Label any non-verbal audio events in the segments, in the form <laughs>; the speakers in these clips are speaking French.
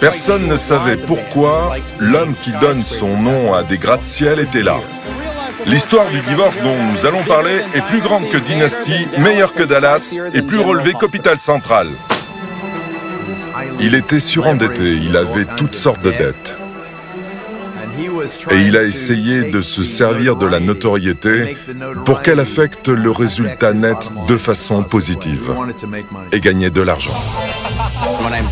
Personne ne savait pourquoi l'homme qui donne son nom à des gratte-ciel était là. L'histoire du divorce dont nous allons parler est plus grande que Dynasty, meilleure que Dallas et plus relevée qu'Hôpital Central. Il était surendetté, il avait toutes sortes de dettes. Et il a essayé de se servir de la notoriété pour qu'elle affecte le résultat net de façon positive et gagner de l'argent.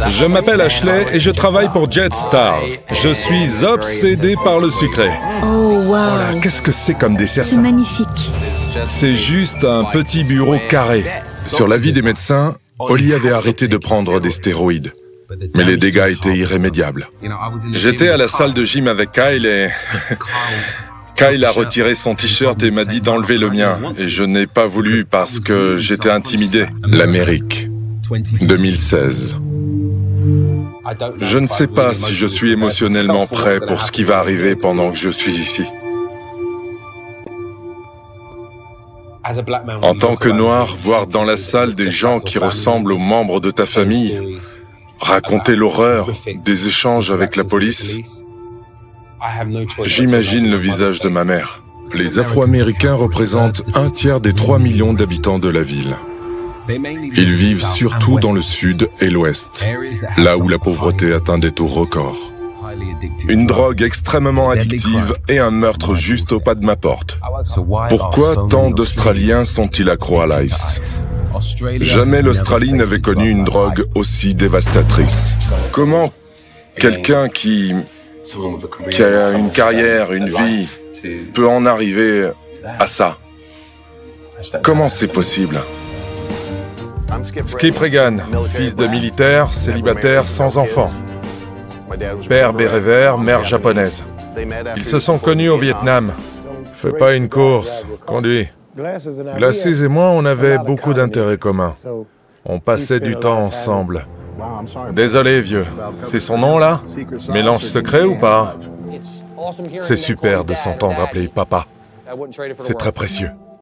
Je m'appelle Ashley et je travaille pour Jetstar. Je suis obsédé par le sucré. Oh, wow. qu'est-ce que c'est comme dessert C'est magnifique. C'est juste un petit bureau carré. Sur l'avis des médecins, Holly avait arrêté de prendre des stéroïdes. Mais les dégâts étaient irrémédiables. J'étais à la salle de gym avec Kyle et... <laughs> Kyle a retiré son t-shirt et m'a dit d'enlever le mien. Et je n'ai pas voulu parce que j'étais intimidé. L'Amérique, 2016. Je ne sais pas si je suis émotionnellement prêt pour ce qui va arriver pendant que je suis ici. En tant que noir, voir dans la salle des gens qui ressemblent aux membres de ta famille, raconter l'horreur des échanges avec la police, j'imagine le visage de ma mère. Les Afro-Américains représentent un tiers des 3 millions d'habitants de la ville. Ils vivent surtout dans le sud et l'ouest, là où la pauvreté atteint des taux records. Une drogue extrêmement addictive et un meurtre juste au pas de ma porte. Pourquoi tant d'Australiens sont-ils accros à l'ice? Jamais l'Australie n'avait connu une drogue aussi dévastatrice. Comment quelqu'un qui, qui a une carrière, une vie, peut en arriver à ça? Comment c'est possible? Skip Reagan, fils de militaire, célibataire, sans enfant. Père béret vert, mère japonaise. Ils se sont connus au Vietnam. Fais pas une course, conduis. Glacis et moi, on avait beaucoup d'intérêts communs. On passait du temps ensemble. Désolé, vieux. C'est son nom, là? Mélange secret ou pas? C'est super de s'entendre appeler papa. C'est très précieux.